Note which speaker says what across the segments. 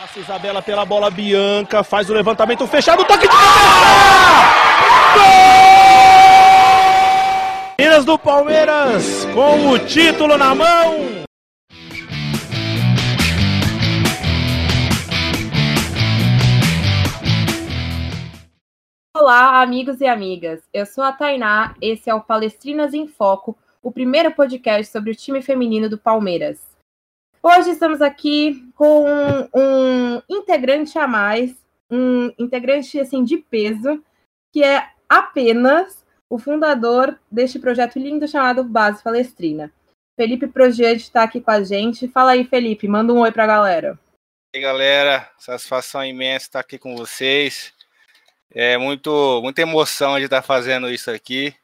Speaker 1: Passa Isabela pela bola, Bianca faz o levantamento fechado, toque de cabeça! Gol! Minas do Palmeiras com o título na mão.
Speaker 2: Olá, amigos e amigas. Eu sou a Tainá, esse é o Palestrinas em Foco, o primeiro podcast sobre o time feminino do Palmeiras. Hoje estamos aqui com um integrante a mais, um integrante assim de peso, que é apenas o fundador deste projeto lindo chamado Base Palestrina. Felipe Projeto está aqui com a gente. Fala aí, Felipe, manda um oi para a galera.
Speaker 3: E aí, galera, satisfação imensa estar aqui com vocês. É muito, muita emoção de estar fazendo isso aqui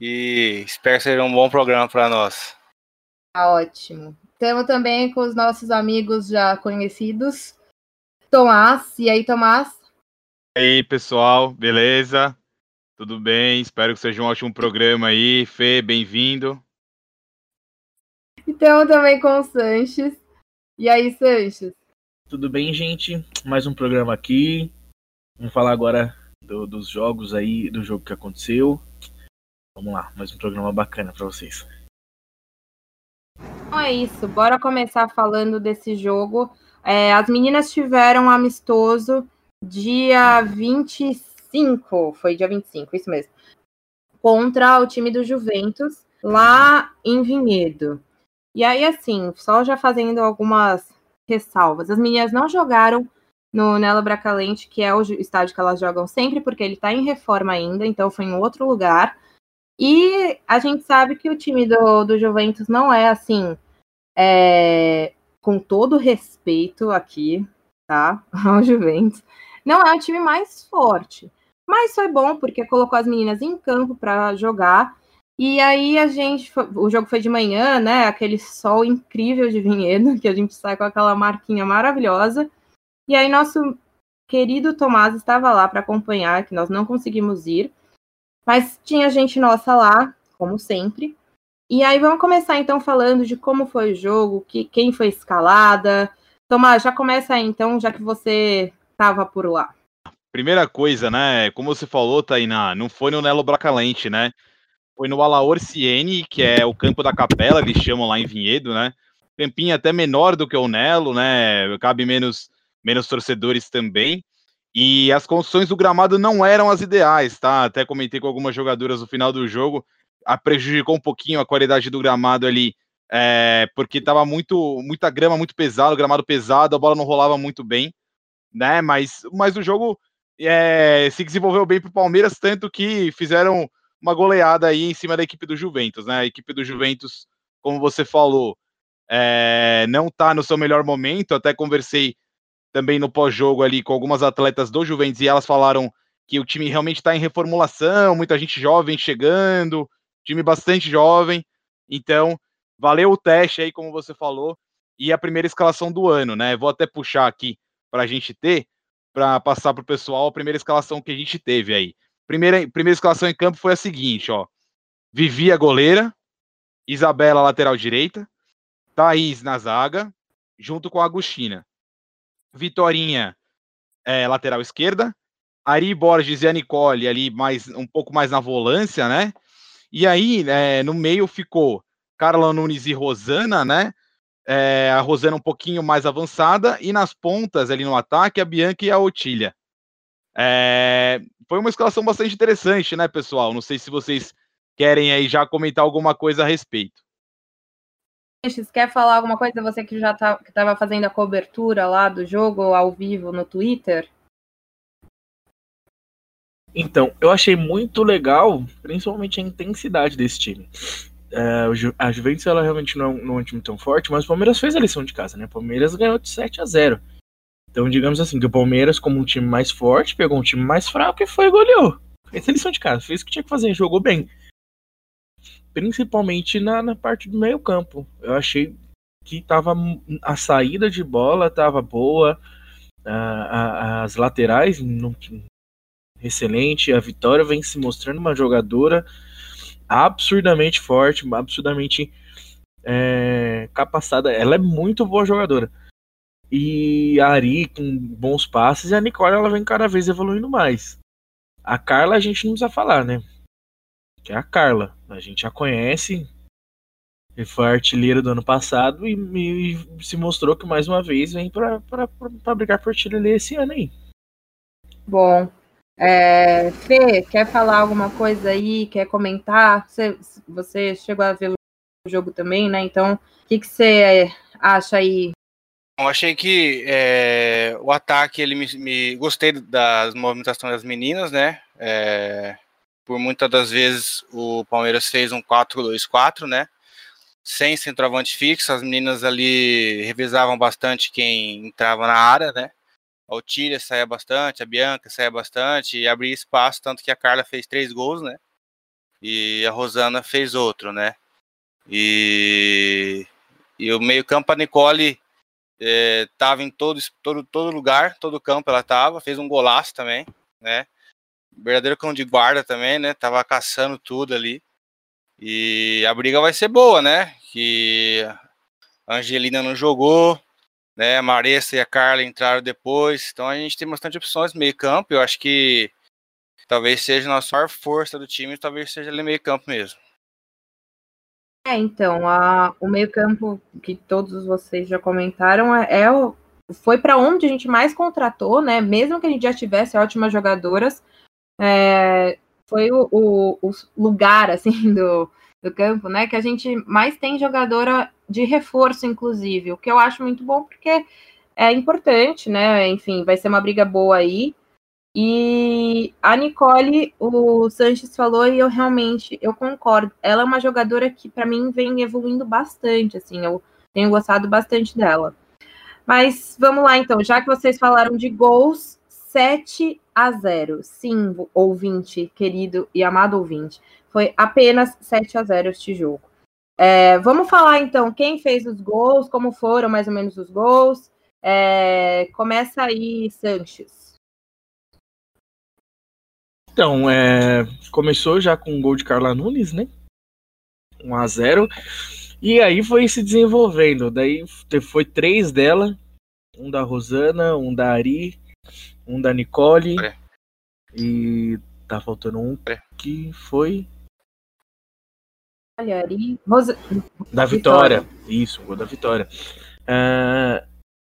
Speaker 3: e espero seja um bom programa para nós.
Speaker 2: Tá ótimo. Temos também com os nossos amigos já conhecidos, Tomás. E aí, Tomás?
Speaker 4: E aí, pessoal, beleza? Tudo bem? Espero que seja um ótimo programa aí. Fê, bem-vindo.
Speaker 2: E temos também com o Sanches. E aí, Sanches?
Speaker 5: Tudo bem, gente? Mais um programa aqui. Vamos falar agora do, dos jogos aí, do jogo que aconteceu. Vamos lá, mais um programa bacana para vocês.
Speaker 2: Então é isso, bora começar falando desse jogo. É, as meninas tiveram um amistoso dia 25, foi dia 25, isso mesmo, contra o time do Juventus, lá em Vinhedo. E aí, assim, só já fazendo algumas ressalvas. As meninas não jogaram no Nelo Bracalente, que é o estádio que elas jogam sempre, porque ele está em reforma ainda, então foi em outro lugar. E a gente sabe que o time do, do Juventus não é assim, é, com todo respeito aqui, tá? Ao Juventus, não é o time mais forte. Mas foi bom porque colocou as meninas em campo para jogar. E aí a gente, o jogo foi de manhã, né? Aquele sol incrível de Vinhedo, que a gente sai com aquela marquinha maravilhosa. E aí nosso querido Tomás estava lá para acompanhar, que nós não conseguimos ir, mas tinha gente nossa lá, como sempre. E aí vamos começar então falando de como foi o jogo, que quem foi escalada. Tomás, já começa aí então, já que você estava por lá.
Speaker 4: Primeira coisa, né? Como você falou, Tainá, não foi no Nelo Bracalente, né? Foi no Alaor Siene, que é o campo da capela, eles chamam lá em Vinhedo, né? Campinho até menor do que o Nelo, né? Cabe menos menos torcedores também. E as condições do gramado não eram as ideais, tá? Até comentei com algumas jogadoras no final do jogo, a prejudicou um pouquinho a qualidade do gramado ali, é, porque tava muito, muita grama muito pesada, o gramado pesado, a bola não rolava muito bem, né? Mas, mas o jogo é, se desenvolveu bem para o Palmeiras, tanto que fizeram uma goleada aí em cima da equipe do Juventus, né? A equipe do Juventus, como você falou, é, não tá no seu melhor momento, até conversei também no pós-jogo ali com algumas atletas do Juventus e elas falaram que o time realmente está em reformulação, muita gente jovem chegando, time bastante jovem. Então, valeu o teste aí, como você falou, e a primeira escalação do ano, né? Vou até puxar aqui para a gente ter, para passar para o pessoal a primeira escalação que a gente teve aí. Primeira, primeira escalação em campo foi a seguinte, ó. Vivi a goleira, Isabela lateral direita, Thaís na zaga, junto com a Agostina. Vitorinha, é, lateral esquerda, Ari Borges e a Nicole ali mais, um pouco mais na volância, né? E aí, é, no meio ficou Carla Nunes e Rosana, né? É, a Rosana um pouquinho mais avançada, e nas pontas ali no ataque, a Bianca e a Otília. É, foi uma escalação bastante interessante, né, pessoal? Não sei se vocês querem aí já comentar alguma coisa a respeito.
Speaker 2: Quer falar alguma coisa? Você que já estava tá, fazendo a cobertura lá do jogo ao vivo no Twitter?
Speaker 5: Então, eu achei muito legal, principalmente a intensidade desse time. É, a Juventus ela realmente não, não é um time tão forte, mas o Palmeiras fez a lição de casa, né? O Palmeiras ganhou de 7 a 0. Então, digamos assim, que o Palmeiras, como um time mais forte, pegou um time mais fraco e foi e goleou. Fez a lição de casa, fez o que tinha que fazer, jogou bem principalmente na, na parte do meio campo. Eu achei que tava a saída de bola estava boa, a, a, as laterais no, excelente, a Vitória vem se mostrando uma jogadora absurdamente forte, absurdamente é, capacitada. Ela é muito boa jogadora. E a Ari com bons passes e a Nicole ela vem cada vez evoluindo mais. A Carla a gente não precisa falar, né? Que é a Carla. A gente já conhece. Ele foi artilheiro do ano passado e, e se mostrou que mais uma vez vem para brigar por artilharia esse ano aí.
Speaker 2: Bom, é, Fê, quer falar alguma coisa aí? Quer comentar? Você, você chegou a ver o jogo também, né? Então, o que, que você acha aí?
Speaker 3: Eu achei que é, o ataque, ele me, me, Gostei das movimentações das meninas, né? É, por muitas das vezes o Palmeiras fez um 4-2-4, né? Sem centroavante fixo, as meninas ali revisavam bastante quem entrava na área, né? A Otília saía bastante, a Bianca saía bastante e abria espaço, tanto que a Carla fez três gols, né? E a Rosana fez outro, né? E, e o meio-campo, a Nicole estava é, em todo, todo, todo lugar, todo campo ela estava, fez um golaço também, né? Verdadeiro cão de guarda também, né? Tava caçando tudo ali. E a briga vai ser boa, né? Que a Angelina não jogou, né? A Maressa e a Carla entraram depois, então a gente tem bastante opções no meio-campo. Eu acho que talvez seja a nossa maior força do time, talvez seja ali meio-campo mesmo.
Speaker 2: É, então, a, o meio-campo que todos vocês já comentaram é, é o, foi para onde a gente mais contratou, né? Mesmo que a gente já tivesse ótimas jogadoras, é, foi o, o, o, lugar assim do, do campo, né? Que a gente mais tem jogadora de reforço, inclusive, o que eu acho muito bom porque é importante, né? Enfim, vai ser uma briga boa aí. E a Nicole, o Sanches falou e eu realmente eu concordo. Ela é uma jogadora que para mim vem evoluindo bastante, assim, eu tenho gostado bastante dela. Mas vamos lá então, já que vocês falaram de gols, 7 a 0. Sim, ouvinte, querido e amado ouvinte. Foi apenas 7 a 0 este jogo. É, vamos falar então quem fez os gols, como foram mais ou menos os gols. É, começa aí, Sanches.
Speaker 5: Então, é, começou já com o gol de Carla Nunes, né? 1 a 0 E aí foi se desenvolvendo. Daí foi três dela: um da Rosana, um da Ari, um da Nicole. É. E tá faltando um que foi.
Speaker 2: Ari. Rosa...
Speaker 5: Da Vitória. Vitória. Isso, gol da Vitória. Uh,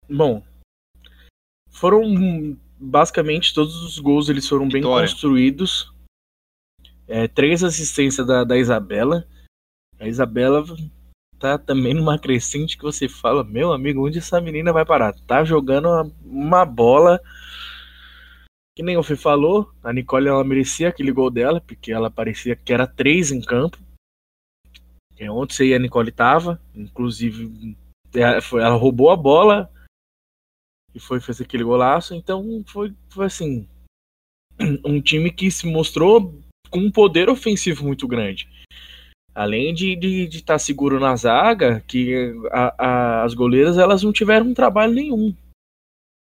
Speaker 5: bom, foram basicamente todos os gols eles foram bem Vitória. construídos. É, três assistências da, da Isabela. A Isabela tá também numa crescente que você fala, meu amigo, onde essa menina vai parar? Tá jogando uma, uma bola que nem o Fê falou, a Nicole ela merecia aquele gol dela, porque ela parecia que era três em campo. É e a Nicole tava, inclusive ela roubou a bola, e foi fazer aquele golaço. Então foi, foi assim um time que se mostrou com um poder ofensivo muito grande. Além de estar de, de tá seguro na zaga, que a, a, as goleiras elas não tiveram trabalho nenhum.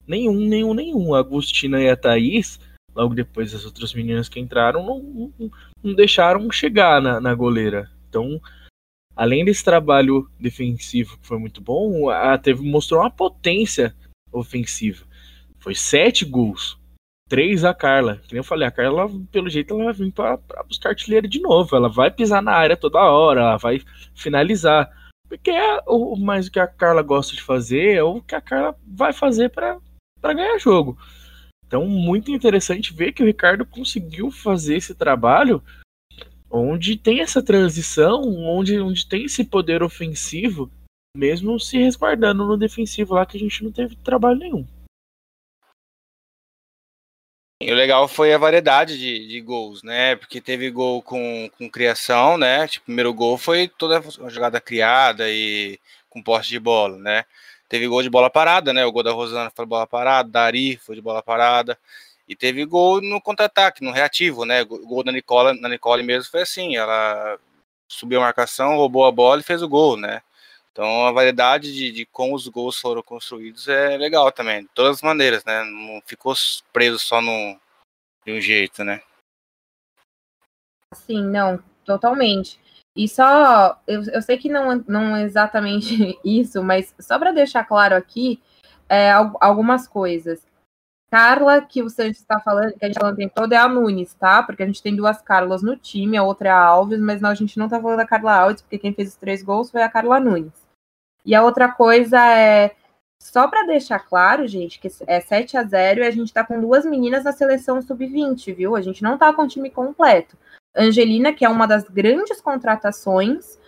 Speaker 5: Nenhum, nenhum, nenhum. A Agostina e a Thaís, logo depois as outras meninas que entraram, não, não, não deixaram chegar na, na goleira. Então, além desse trabalho defensivo que foi muito bom, a teve mostrou uma potência ofensiva. Foi sete gols. Três a Carla. Que nem eu falei, a Carla, pelo jeito, ela vai vir para buscar artilheiro de novo. Ela vai pisar na área toda hora, ela vai finalizar. Porque é o mais que a Carla gosta de fazer, é o que a Carla vai fazer para ganhar jogo. Então, muito interessante ver que o Ricardo conseguiu fazer esse trabalho onde tem essa transição, onde, onde tem esse poder ofensivo mesmo se resguardando no defensivo lá que a gente não teve trabalho nenhum.
Speaker 3: E o legal foi a variedade de, de gols, né? Porque teve gol com, com criação, né? Tipo, o primeiro gol foi toda a jogada criada e com posse de bola, né? Teve gol de bola parada, né? O gol da Rosana foi de bola parada, da Ari foi de bola parada. E teve gol no contra-ataque, no reativo, né? O gol da Nicole, na Nicole mesmo foi assim, ela subiu a marcação, roubou a bola e fez o gol, né? Então a variedade de, de como os gols foram construídos é legal também, de todas as maneiras, né? Não ficou preso só no, de um jeito, né?
Speaker 2: Sim, não, totalmente. E só, eu, eu sei que não, não é exatamente isso, mas só para deixar claro aqui, é, algumas coisas. Carla, que o Santos está falando, que a gente tá falando o tempo todo, é a Nunes, tá? Porque a gente tem duas Carlas no time, a outra é a Alves, mas não, a gente não tá falando da Carla Alves, porque quem fez os três gols foi a Carla Nunes. E a outra coisa é, só para deixar claro, gente, que é 7 a 0 e a gente tá com duas meninas na seleção sub-20, viu? A gente não tá com o time completo. Angelina, que é uma das grandes contratações,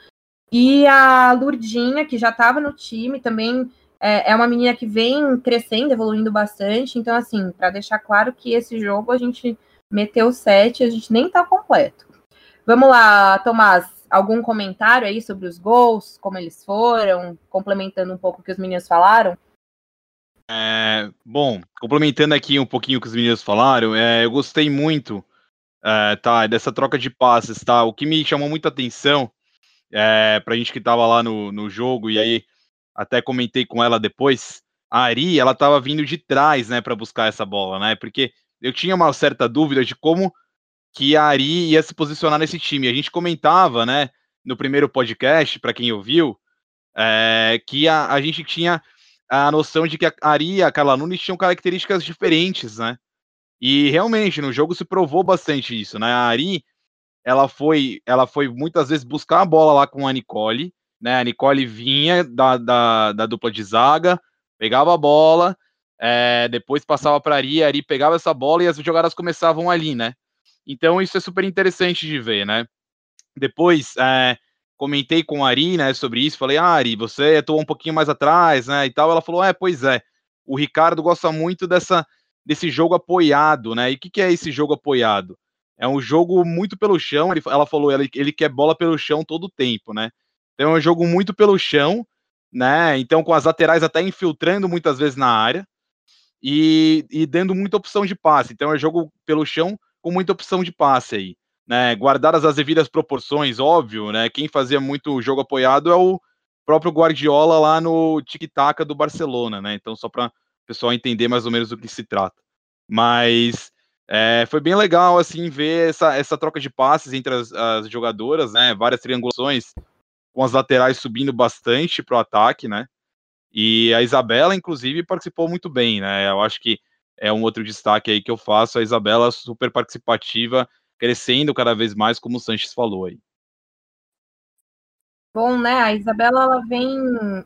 Speaker 2: e a Lurdinha, que já estava no time, também é, é uma menina que vem crescendo, evoluindo bastante. Então, assim, para deixar claro que esse jogo a gente meteu sete, a gente nem tá completo. Vamos lá, Tomás, algum comentário aí sobre os gols, como eles foram, complementando um pouco o que os meninos falaram?
Speaker 4: É, bom, complementando aqui um pouquinho o que os meninos falaram, é, eu gostei muito é, tá, dessa troca de passes, tá? O que me chamou muita atenção é, pra gente que tava lá no, no jogo, e aí até comentei com ela depois, a Ari, ela estava vindo de trás, né, para buscar essa bola, né? Porque eu tinha uma certa dúvida de como que a Ari ia se posicionar nesse time. A gente comentava, né, no primeiro podcast, para quem ouviu, é, que a, a gente tinha a noção de que a Ari e a Carla Nunes tinham características diferentes, né? E realmente no jogo se provou bastante isso, né? A Ari, ela foi, ela foi muitas vezes buscar a bola lá com a Nicole, né? A Nicole vinha da, da, da dupla de zaga, pegava a bola, é, depois passava para Ari, a Ari pegava essa bola e as jogadas começavam ali, né? Então isso é super interessante de ver, né? Depois é, comentei com a Ari, né, sobre isso, falei, ah, Ari, você atuou um pouquinho mais atrás, né, e tal. Ela falou, é, pois é. O Ricardo gosta muito dessa desse jogo apoiado, né? E o que, que é esse jogo apoiado? É um jogo muito pelo chão. Ele, ela falou, ele, ele quer bola pelo chão todo o tempo, né? Então é um jogo muito pelo chão, né? Então com as laterais até infiltrando muitas vezes na área e, e dando muita opção de passe. Então é um jogo pelo chão com muita opção de passe aí, né? Guardadas as devidas proporções, óbvio, né? Quem fazia muito jogo apoiado é o próprio Guardiola lá no tic-tac do Barcelona, né? Então só para o pessoal entender mais ou menos do que se trata. Mas é, foi bem legal assim ver essa, essa troca de passes entre as, as jogadoras, né? Várias triangulações com as laterais subindo bastante para o ataque, né? E a Isabela, inclusive, participou muito bem, né? Eu acho que é um outro destaque aí que eu faço, a Isabela super participativa, crescendo cada vez mais, como o Sanches falou aí.
Speaker 2: Bom, né? A Isabela ela vem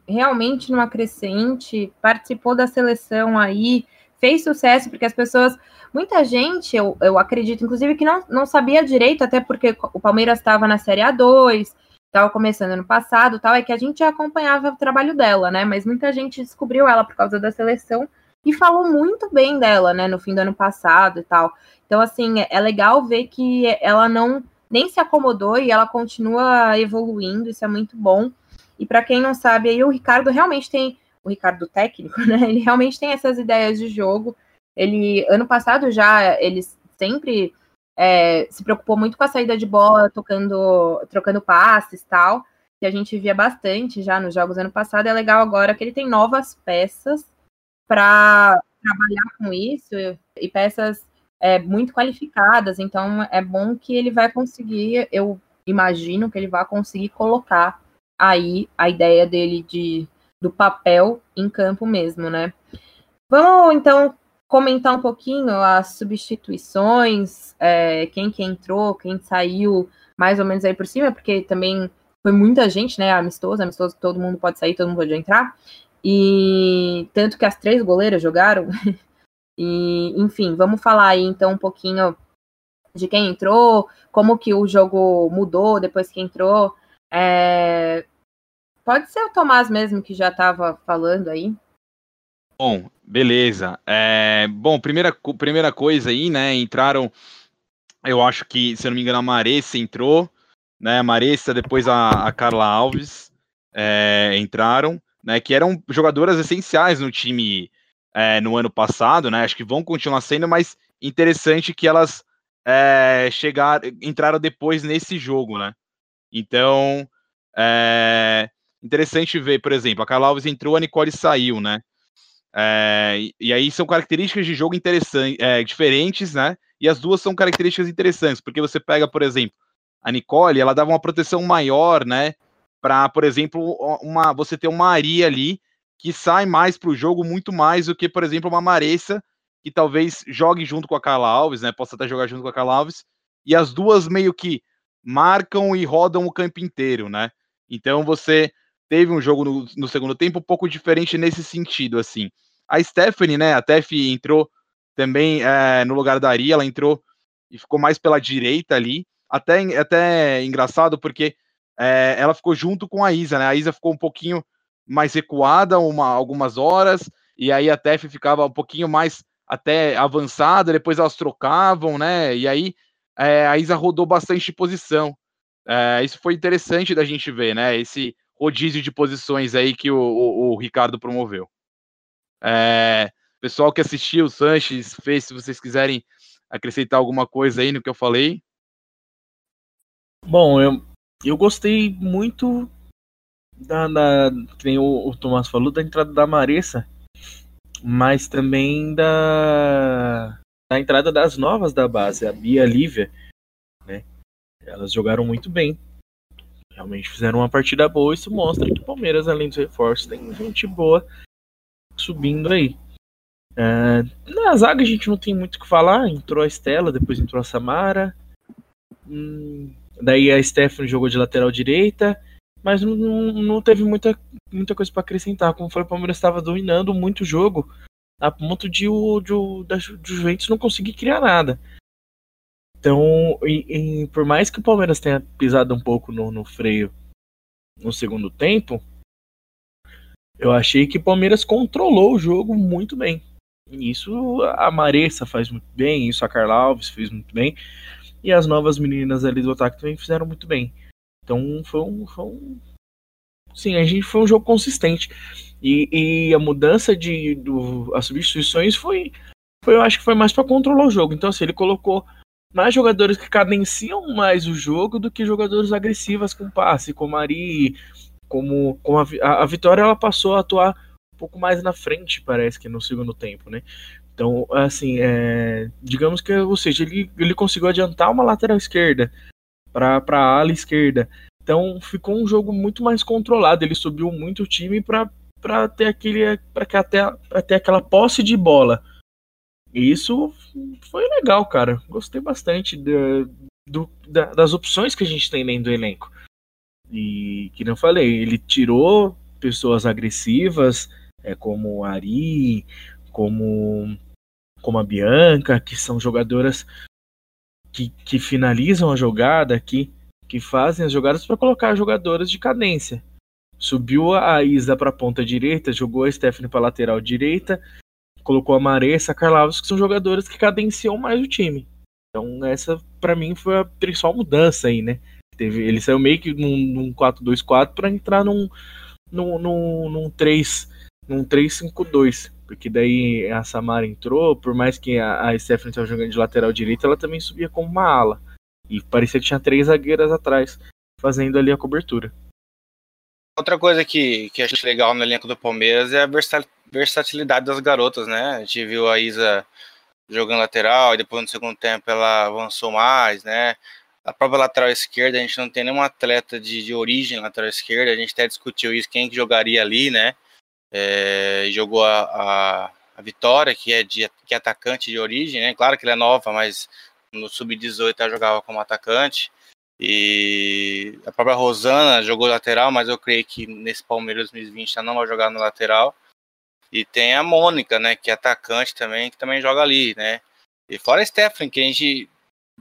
Speaker 2: realmente numa crescente, participou da seleção aí, fez sucesso, porque as pessoas, muita gente, eu, eu acredito, inclusive, que não, não sabia direito, até porque o Palmeiras estava na Série A2, estava começando ano passado, tal, é que a gente acompanhava o trabalho dela, né? Mas muita gente descobriu ela por causa da seleção e falou muito bem dela, né, no fim do ano passado e tal. Então, assim, é, é legal ver que ela não nem se acomodou e ela continua evoluindo, isso é muito bom. E para quem não sabe, aí o Ricardo realmente tem, o Ricardo técnico, né? Ele realmente tem essas ideias de jogo. Ele ano passado já ele sempre é, se preocupou muito com a saída de bola, tocando, trocando passes tal, que a gente via bastante já nos jogos ano passado. É legal agora que ele tem novas peças para trabalhar com isso e peças é, muito qualificadas. Então é bom que ele vai conseguir, eu imagino que ele vai conseguir colocar aí a ideia dele de do papel em campo mesmo, né? Vamos então comentar um pouquinho as substituições, é, quem que entrou, quem saiu, mais ou menos aí por cima, porque também foi muita gente, né? Amistoso, amistoso, todo mundo pode sair, todo mundo pode entrar. E tanto que as três goleiras jogaram. e, enfim, vamos falar aí então um pouquinho de quem entrou, como que o jogo mudou depois que entrou. É... Pode ser o Tomás mesmo que já estava falando aí.
Speaker 4: Bom, beleza. É, bom, primeira, primeira coisa aí, né? Entraram, eu acho que, se eu não me engano, a Maressa entrou, né? A Maressa, depois a, a Carla Alves é, entraram, né? Que eram jogadoras essenciais no time é, no ano passado, né? Acho que vão continuar sendo, mas interessante que elas é, chegaram, entraram depois nesse jogo, né? Então, é, interessante ver, por exemplo, a Carla Alves entrou, a Nicole saiu, né? É, e aí são características de jogo interessantes, é, diferentes, né? E as duas são características interessantes, porque você pega, por exemplo, a Nicole, ela dava uma proteção maior, né? Para, por exemplo, uma, você ter uma Ari ali que sai mais para o jogo, muito mais do que, por exemplo, uma Maressa, que talvez jogue junto com a Carla Alves, né? Possa até jogar junto com a Carla Alves, e as duas meio que marcam e rodam o campo inteiro, né? Então você teve um jogo no, no segundo tempo um pouco diferente nesse sentido, assim. A Stephanie, né? A Tef entrou também é, no lugar da Ari, ela entrou e ficou mais pela direita ali. Até, até engraçado, porque é, ela ficou junto com a Isa, né? A Isa ficou um pouquinho mais recuada uma, algumas horas, e aí a Tef ficava um pouquinho mais até avançada, depois elas trocavam, né? E aí é, a Isa rodou bastante de posição. É, isso foi interessante da gente ver, né? Esse rodízio de posições aí que o, o, o Ricardo promoveu. É, pessoal que assistiu, o Sanches fez, se vocês quiserem acrescentar alguma coisa aí no que eu falei.
Speaker 5: Bom, eu, eu gostei muito da, da que nem o, o Tomás falou, da entrada da Maressa, mas também da, da entrada das novas da base, a Bia e a Lívia, né? Elas jogaram muito bem. Realmente fizeram uma partida boa. Isso mostra que o Palmeiras, além dos reforços, tem gente boa subindo aí. É, na zaga a gente não tem muito o que falar. Entrou a Estela, depois entrou a Samara. Hum, daí a Stephanie jogou de lateral direita. Mas não, não teve muita, muita coisa para acrescentar. Como foi, o Palmeiras estava dominando muito o jogo. A ponto de o, de o do Juventus não conseguir criar nada. Então, por mais que o Palmeiras tenha pisado um pouco no, no freio no segundo tempo, eu achei que o Palmeiras controlou o jogo muito bem. Isso a Maressa faz muito bem, isso a Carla Alves fez muito bem. E as novas meninas ali do ataque também fizeram muito bem. Então foi um, foi um. Sim, a gente foi um jogo consistente. E, e a mudança de. Do, as substituições foi, foi. Eu acho que foi mais para controlar o jogo. Então, assim, ele colocou mais jogadores que cadenciam mais o jogo do que jogadores agressivas com passe, como a Ari, como, como a, a Vitória ela passou a atuar um pouco mais na frente, parece que no segundo tempo, né? Então, assim, é, digamos que, ou seja, ele, ele conseguiu adiantar uma lateral esquerda para a ala esquerda. Então, ficou um jogo muito mais controlado. Ele subiu muito o time para ter aquele para até pra ter aquela posse de bola. E isso foi legal, cara. Gostei bastante do, da, das opções que a gente tem dentro do elenco. E que não falei, ele tirou pessoas agressivas, é, como a Ari, como, como a Bianca, que são jogadoras que, que finalizam a jogada, que, que fazem as jogadas para colocar jogadoras de cadência. Subiu a Isa para a ponta direita, jogou a Stephanie para lateral direita, colocou a Maressa, a que são jogadoras que cadenciam mais o time. Então essa para mim foi a principal mudança aí, né? Teve, ele saiu meio que num, num 4-2-4 para entrar num, num, num, num 3 num 3-5-2. Porque daí a Samara entrou, por mais que a, a Stephanie estava jogando de lateral direita, ela também subia como uma ala. E parecia que tinha três zagueiras atrás, fazendo ali a cobertura.
Speaker 3: Outra coisa que, que acho legal no elenco do Palmeiras é a versatilidade das garotas, né? A gente viu a Isa jogando lateral e depois no segundo tempo ela avançou mais, né? A própria lateral esquerda, a gente não tem nenhum atleta de, de origem lateral esquerda, a gente até discutiu isso, quem que jogaria ali, né? É, jogou a, a, a, Vitória, que é, de, que é atacante de origem, né? Claro que ela é nova, mas no Sub-18 ela jogava como atacante. E a própria Rosana jogou lateral, mas eu creio que nesse Palmeiras 2020 ela não vai jogar no lateral. E tem a Mônica, né, que é atacante também, que também joga ali, né? E fora a Stephanie, que a gente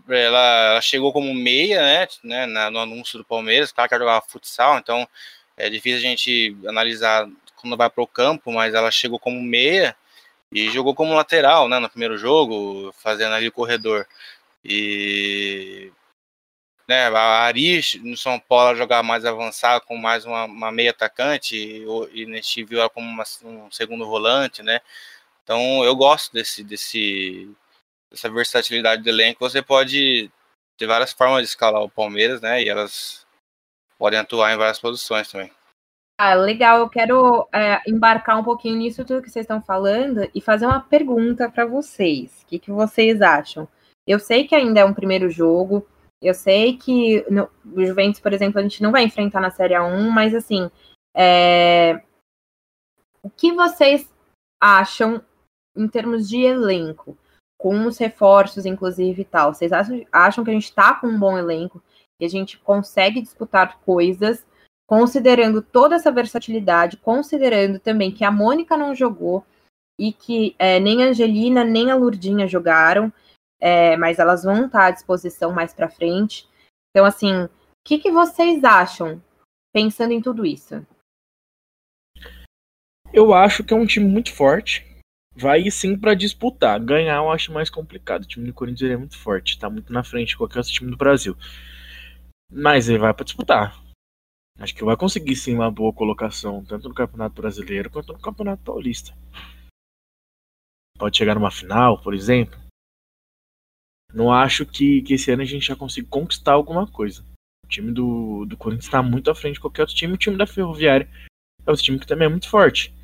Speaker 3: ela, ela chegou como meia, né, né no anúncio do Palmeiras, claro que ela jogava futsal, então é difícil a gente analisar quando vai para o campo, mas ela chegou como meia e jogou como lateral, né, no primeiro jogo, fazendo ali o corredor. E né, a Ari no São Paulo jogar mais avançado com mais uma, uma meia atacante e, e neste viu ela como uma, um segundo volante, né? Então eu gosto desse, desse dessa versatilidade do elenco. Você pode ter várias formas de escalar o Palmeiras, né? E elas podem atuar em várias posições também.
Speaker 2: Ah, legal. Eu quero é, embarcar um pouquinho nisso tudo que vocês estão falando e fazer uma pergunta para vocês. O que, que vocês acham? Eu sei que ainda é um primeiro jogo. Eu sei que no, o Juventus, por exemplo, a gente não vai enfrentar na Série A1, mas assim, é, O que vocês acham em termos de elenco? Com os reforços, inclusive, e tal. Vocês acham que a gente está com um bom elenco e a gente consegue disputar coisas, considerando toda essa versatilidade, considerando também que a Mônica não jogou e que é, nem a Angelina nem a Lurdinha jogaram, é, mas elas vão estar à disposição mais para frente. Então, assim, o que, que vocês acham pensando em tudo isso?
Speaker 5: Eu acho que é um time muito forte. Vai sim para disputar. Ganhar eu acho mais complicado. O time do Corinthians é muito forte, está muito na frente de qualquer outro time do Brasil. Mas ele vai para disputar. Acho que vai conseguir sim uma boa colocação, tanto no Campeonato Brasileiro quanto no Campeonato Paulista. Pode chegar numa final, por exemplo. Não acho que, que esse ano a gente já consiga conquistar alguma coisa. O time do, do Corinthians está muito à frente de qualquer outro time. O time da Ferroviária é outro time que também é muito forte.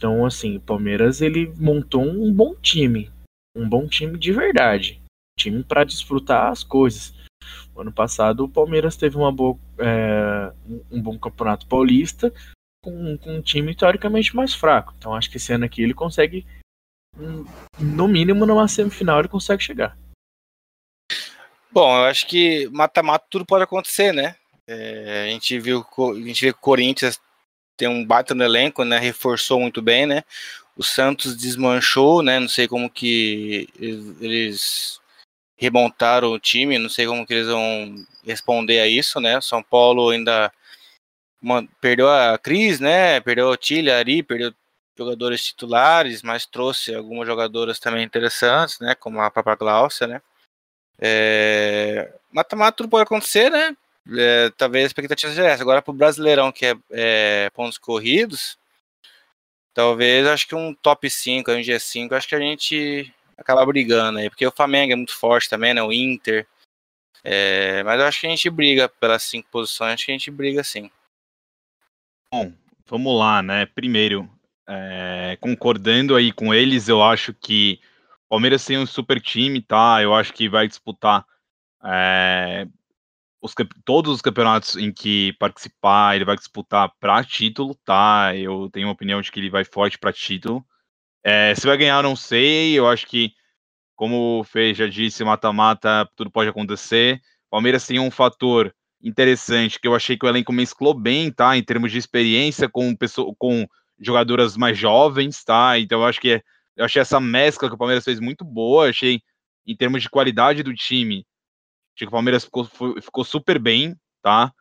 Speaker 5: Então, assim, o Palmeiras ele montou um bom time. Um bom time de verdade. Time para desfrutar as coisas. O ano passado o Palmeiras teve uma boa, é, um bom campeonato paulista com, com um time teoricamente mais fraco. Então acho que esse ano aqui ele consegue no mínimo numa semifinal ele consegue chegar.
Speaker 3: Bom, eu acho que mata-mata tudo pode acontecer, né? É, a gente viu a gente vê que o Corinthians tem um baita no elenco, né? Reforçou muito bem, né? O Santos desmanchou, né? Não sei como que eles remontaram o time, não sei como que eles vão responder a isso, né? São Paulo ainda perdeu a Cris, né? Perdeu a Tília, Ari, perdeu jogadores titulares, mas trouxe algumas jogadoras também interessantes, né? Como a própria Glaucia, né? É... Mata-mata tudo pode acontecer, né? É, talvez a expectativa seja essa. Agora para o Brasileirão, que é, é, pontos corridos, talvez acho que um top 5, um G5, acho que a gente acaba brigando aí, porque o Flamengo é muito forte também, né? O Inter. É, mas eu acho que a gente briga pelas cinco posições, acho que a gente briga sim.
Speaker 4: Bom, vamos lá, né? Primeiro, é, concordando aí com eles, eu acho que o Palmeiras tem um super time, tá? Eu acho que vai disputar é, os, todos os campeonatos em que participar, ele vai disputar para título, tá? Eu tenho uma opinião de que ele vai forte para título. É, se vai ganhar, não sei. Eu acho que, como o Fê já disse, mata-mata, tudo pode acontecer. Palmeiras tem um fator interessante que eu achei que o elenco mesclou bem, tá? Em termos de experiência com, pessoa, com jogadoras mais jovens, tá? Então eu acho que eu achei essa mescla que o Palmeiras fez muito boa, achei em termos de qualidade do time, achei que o Palmeiras ficou, ficou super bem, tá?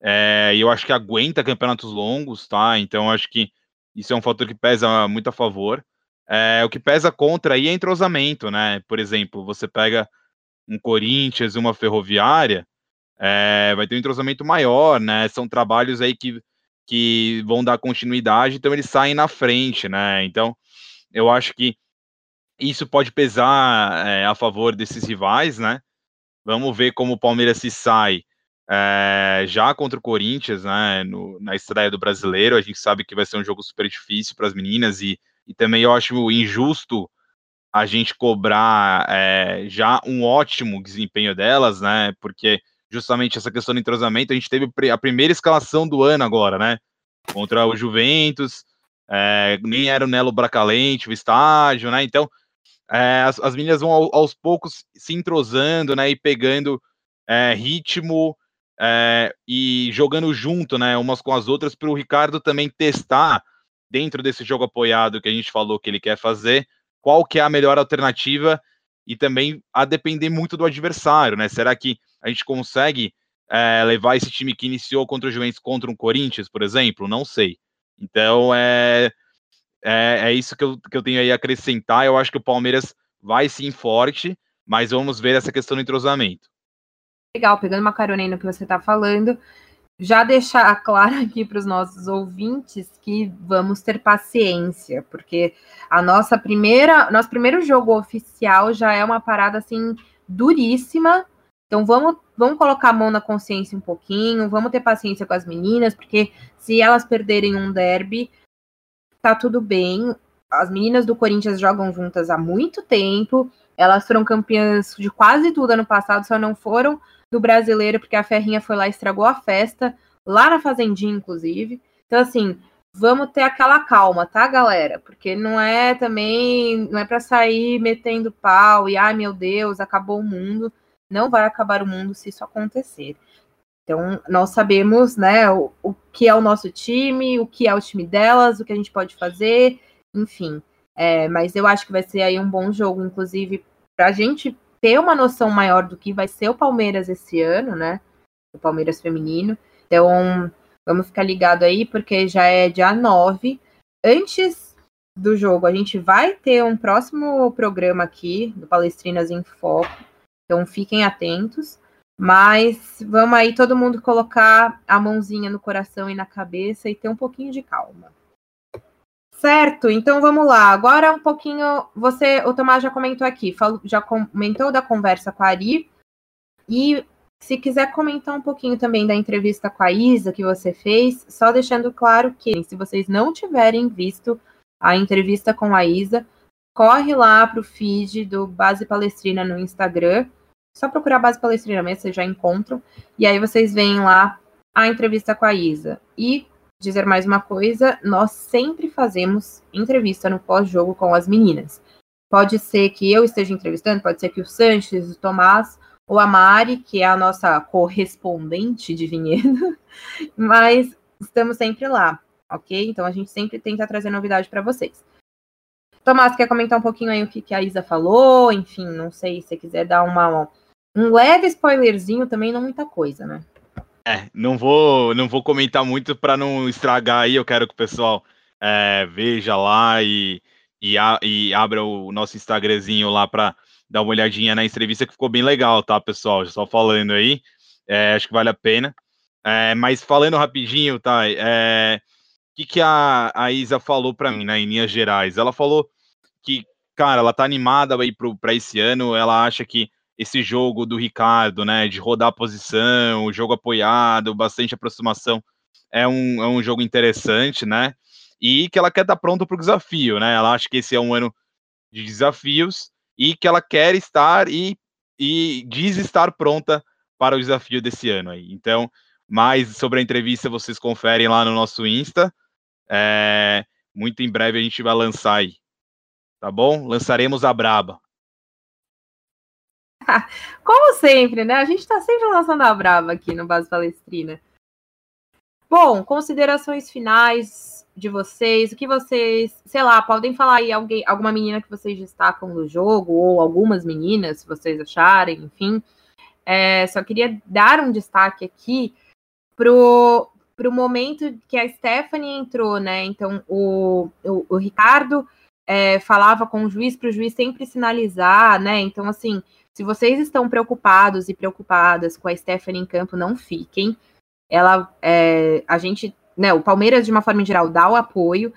Speaker 4: É, e eu acho que aguenta campeonatos longos, tá? Então acho que isso é um fator que pesa muito a favor. É, o que pesa contra aí é entrosamento, né? Por exemplo, você pega um Corinthians, uma Ferroviária, é, vai ter um entrosamento maior, né? São trabalhos aí que que vão dar continuidade, então eles saem na frente, né? Então, eu acho que isso pode pesar é, a favor desses rivais, né? Vamos ver como o Palmeiras se sai é, já contra o Corinthians, né? No, na estreia do brasileiro. A gente sabe que vai ser um jogo super difícil para as meninas e, e também eu acho injusto a gente cobrar é, já um ótimo desempenho delas, né? Porque justamente essa questão do entrosamento. A gente teve a primeira escalação do ano agora, né? Contra o Juventus, é, nem era o Nelo Bracalente, o estágio, né? Então, é, as, as meninas vão ao, aos poucos se entrosando, né? E pegando é, ritmo é, e jogando junto, né? Umas com as outras, para o Ricardo também testar dentro desse jogo apoiado que a gente falou que ele quer fazer, qual que é a melhor alternativa e também a depender muito do adversário, né? Será que a gente consegue é, levar esse time que iniciou contra o Juventus contra um Corinthians, por exemplo? Não sei. Então é, é, é isso que eu, que eu tenho aí a acrescentar. Eu acho que o Palmeiras vai sim forte, mas vamos ver essa questão do entrosamento.
Speaker 2: Legal, pegando uma carona aí no que você está falando, já deixar claro aqui para os nossos ouvintes que vamos ter paciência, porque a nossa primeira, nosso primeiro jogo oficial já é uma parada assim duríssima. Então vamos, vamos colocar a mão na consciência um pouquinho, vamos ter paciência com as meninas, porque se elas perderem um derby, tá tudo bem. As meninas do Corinthians jogam juntas há muito tempo. Elas foram campeãs de quase tudo ano passado, só não foram do brasileiro, porque a Ferrinha foi lá e estragou a festa, lá na Fazendinha, inclusive. Então, assim, vamos ter aquela calma, tá, galera? Porque não é também, não é para sair metendo pau e ai meu Deus, acabou o mundo. Não vai acabar o mundo se isso acontecer. Então, nós sabemos, né, o, o que é o nosso time, o que é o time delas, o que a gente pode fazer, enfim. É, mas eu acho que vai ser aí um bom jogo, inclusive, para a gente ter uma noção maior do que vai ser o Palmeiras esse ano, né? O Palmeiras feminino. Então, vamos ficar ligado aí, porque já é dia 9. Antes do jogo, a gente vai ter um próximo programa aqui, do Palestrinas em Foco. Então, fiquem atentos. Mas vamos aí todo mundo colocar a mãozinha no coração e na cabeça e ter um pouquinho de calma. Certo, então vamos lá. Agora um pouquinho. Você, o Tomás já comentou aqui, falou, já comentou da conversa com a Ari. E se quiser comentar um pouquinho também da entrevista com a Isa que você fez, só deixando claro que se vocês não tiverem visto a entrevista com a Isa, corre lá para o feed do Base Palestrina no Instagram só procurar a base palestrina mesmo, vocês já encontram. E aí vocês veem lá a entrevista com a Isa. E dizer mais uma coisa, nós sempre fazemos entrevista no pós-jogo com as meninas. Pode ser que eu esteja entrevistando, pode ser que o Sanches, o Tomás ou a Mari, que é a nossa correspondente de vinhedo, mas estamos sempre lá, ok? Então a gente sempre tenta trazer novidade para vocês. Tomás, quer comentar um pouquinho aí o que, que a Isa falou? Enfim, não sei se você quiser dar uma um leve spoilerzinho também, não muita coisa, né?
Speaker 4: É, não vou, não vou comentar muito para não estragar aí. Eu quero que o pessoal é, veja lá e, e, a, e, abra o nosso Instagramzinho lá para dar uma olhadinha na entrevista que ficou bem legal, tá, pessoal? Só falando aí, é, acho que vale a pena. É, mas falando rapidinho, tá? É, o que, que a, a Isa falou para mim, né, em linhas gerais? Ela falou que, cara, ela tá animada aí para esse ano. Ela acha que esse jogo do Ricardo, né, de rodar a posição, o jogo apoiado, bastante aproximação, é um, é um jogo interessante, né, e que ela quer estar pronta para o desafio, né, ela acha que esse é um ano de desafios e que ela quer estar e, e diz estar pronta para o desafio desse ano aí. Então, mais sobre a entrevista vocês conferem lá no nosso Insta, é, muito em breve a gente vai lançar aí, tá bom? Lançaremos a braba.
Speaker 2: Como sempre, né? A gente está sempre lançando a brava aqui no Base Palestrina. Bom, considerações finais de vocês, o que vocês, sei lá, podem falar aí alguém, alguma menina que vocês destacam no jogo, ou algumas meninas, se vocês acharem, enfim. É, só queria dar um destaque aqui pro, pro momento que a Stephanie entrou, né? Então, o, o, o Ricardo é, falava com o juiz para o juiz sempre sinalizar, né? Então, assim, se vocês estão preocupados e preocupadas com a Stephanie em campo, não fiquem. Ela, é, a gente, né, o Palmeiras, de uma forma geral, dá o apoio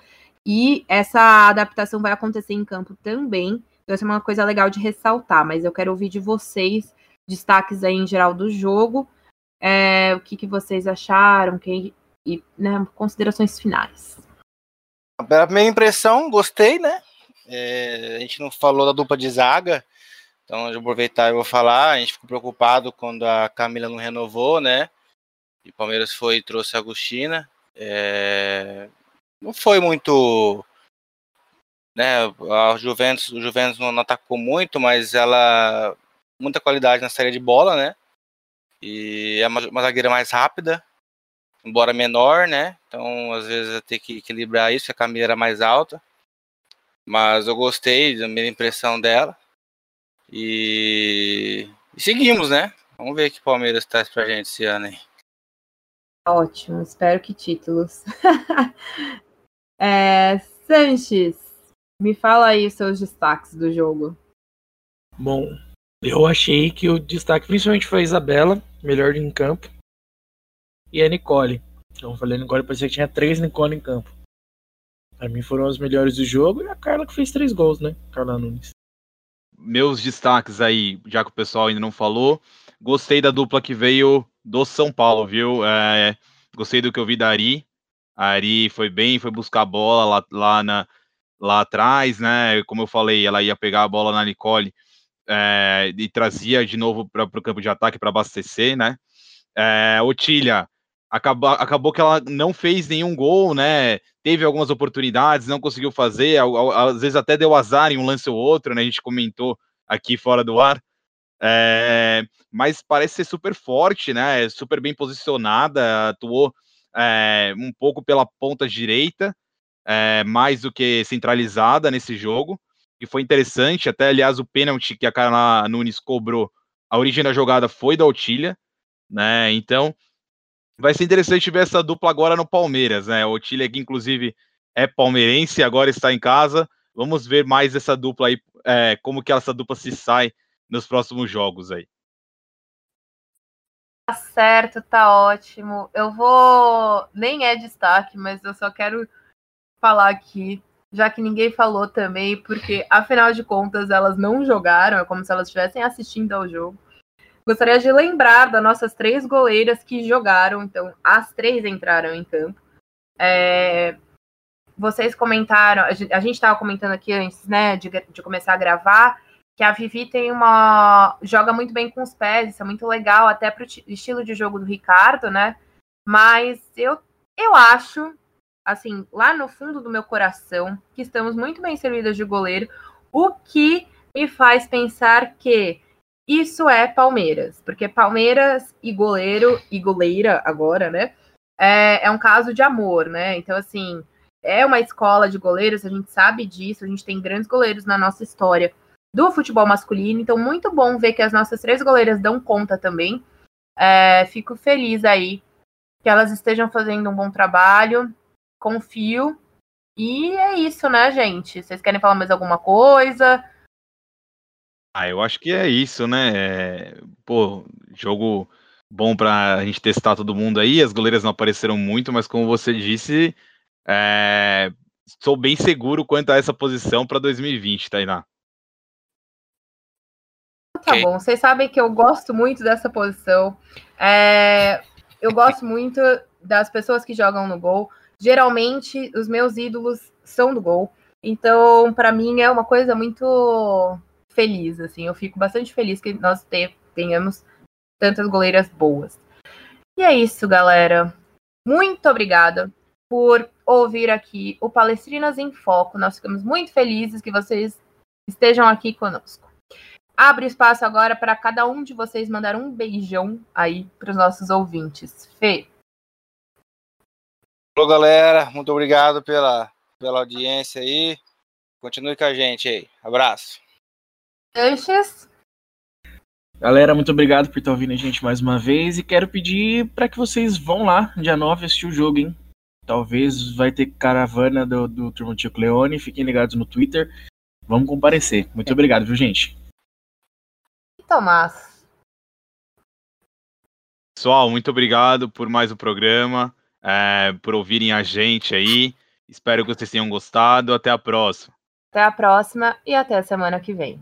Speaker 2: e essa adaptação vai acontecer em campo também. Então, isso é uma coisa legal de ressaltar, mas eu quero ouvir de vocês destaques aí em geral do jogo. É, o que, que vocês acharam que, e né, considerações finais.
Speaker 3: A primeira impressão, gostei, né? É, a gente não falou da dupla de zaga, então, de aproveitar, eu vou falar. A gente ficou preocupado quando a Camila não renovou, né? E o Palmeiras foi e trouxe a Agostina. É... Não foi muito. Né, a Juventus, o Juventus não atacou muito, mas ela. Muita qualidade na série de bola, né? E é uma, uma zagueira mais rápida, embora menor, né? Então, às vezes, eu tenho que equilibrar isso, a Camila era mais alta. Mas eu gostei da minha impressão dela. E, e seguimos, né? Vamos ver que Palmeiras traz pra gente esse ano aí.
Speaker 2: Ótimo, espero que títulos. é, Sanches, me fala aí os seus destaques do jogo.
Speaker 5: Bom, eu achei que o destaque principalmente foi a Isabela, melhor em campo, e a Nicole. Então eu falei Nicole, parecia que tinha três Nicole em campo. Pra mim foram os melhores do jogo e a Carla que fez três gols, né? Carla Nunes
Speaker 4: meus destaques aí, já que o pessoal ainda não falou. Gostei da dupla que veio do São Paulo, viu? É, gostei do que eu vi da Ari. A Ari foi bem, foi buscar a bola lá, lá, na, lá atrás, né? Como eu falei, ela ia pegar a bola na Nicole é, e trazia de novo para o campo de ataque para abastecer, né? É, Otília, acabou, acabou que ela não fez nenhum gol, né? Teve algumas oportunidades, não conseguiu fazer, às vezes até deu azar em um lance ou outro, né? A gente comentou aqui fora do ar. É, mas parece ser super forte, né? Super bem posicionada, atuou é, um pouco pela ponta direita, é, mais do que centralizada nesse jogo. E foi interessante, até aliás, o pênalti que a Carla Nunes cobrou, a origem da jogada foi da Otília, né? Então, vai ser interessante ver essa dupla agora no Palmeiras, né? O Otília, que inclusive é palmeirense, agora está em casa. Vamos ver mais essa dupla aí, é, como que essa dupla se sai nos próximos jogos aí.
Speaker 2: Tá certo, tá ótimo. Eu vou. Nem é destaque, mas eu só quero falar aqui, já que ninguém falou também, porque afinal de contas elas não jogaram, é como se elas estivessem assistindo ao jogo. Gostaria de lembrar das nossas três goleiras que jogaram, então as três entraram em campo. É, vocês comentaram, a gente estava comentando aqui antes, né, de, de começar a gravar, que a Vivi tem uma. joga muito bem com os pés, isso é muito legal, até para o estilo de jogo do Ricardo, né? Mas eu, eu acho, assim, lá no fundo do meu coração, que estamos muito bem servidas de goleiro, o que me faz pensar que isso é Palmeiras, porque Palmeiras e goleiro, e goleira agora, né? É, é um caso de amor, né? Então, assim, é uma escola de goleiros, a gente sabe disso, a gente tem grandes goleiros na nossa história do futebol masculino. Então, muito bom ver que as nossas três goleiras dão conta também. É, fico feliz aí que elas estejam fazendo um bom trabalho. Confio. E é isso, né, gente? Vocês querem falar mais alguma coisa?
Speaker 4: Ah, eu acho que é isso, né? É, pô, jogo bom para a gente testar todo mundo aí. As goleiras não apareceram muito, mas como você disse, é, sou bem seguro quanto a essa posição para 2020, Tainá.
Speaker 2: Tá okay. bom, vocês sabem que eu gosto muito dessa posição. É, eu gosto muito das pessoas que jogam no gol. Geralmente, os meus ídolos são do gol. Então, para mim, é uma coisa muito feliz. Assim, eu fico bastante feliz que nós tenhamos tantas goleiras boas. E é isso, galera. Muito obrigada por ouvir aqui o Palestrinas em Foco. Nós ficamos muito felizes que vocês estejam aqui conosco abre espaço agora para cada um de vocês mandar um beijão aí para os nossos ouvintes. Fê.
Speaker 3: Alô, galera. Muito obrigado pela, pela audiência aí. Continue com a gente aí. Abraço.
Speaker 2: Anches.
Speaker 5: Galera, muito obrigado por estar ouvindo a gente mais uma vez e quero pedir para que vocês vão lá, dia 9, assistir o jogo, hein? Talvez vai ter caravana do, do Turma Tio Cleone, fiquem ligados no Twitter. Vamos comparecer. Muito é. obrigado, viu, gente?
Speaker 2: Tomás.
Speaker 4: Pessoal, muito obrigado por mais o um programa, é, por ouvirem a gente aí. Espero que vocês tenham gostado. Até a próxima.
Speaker 2: Até a próxima e até a semana que vem.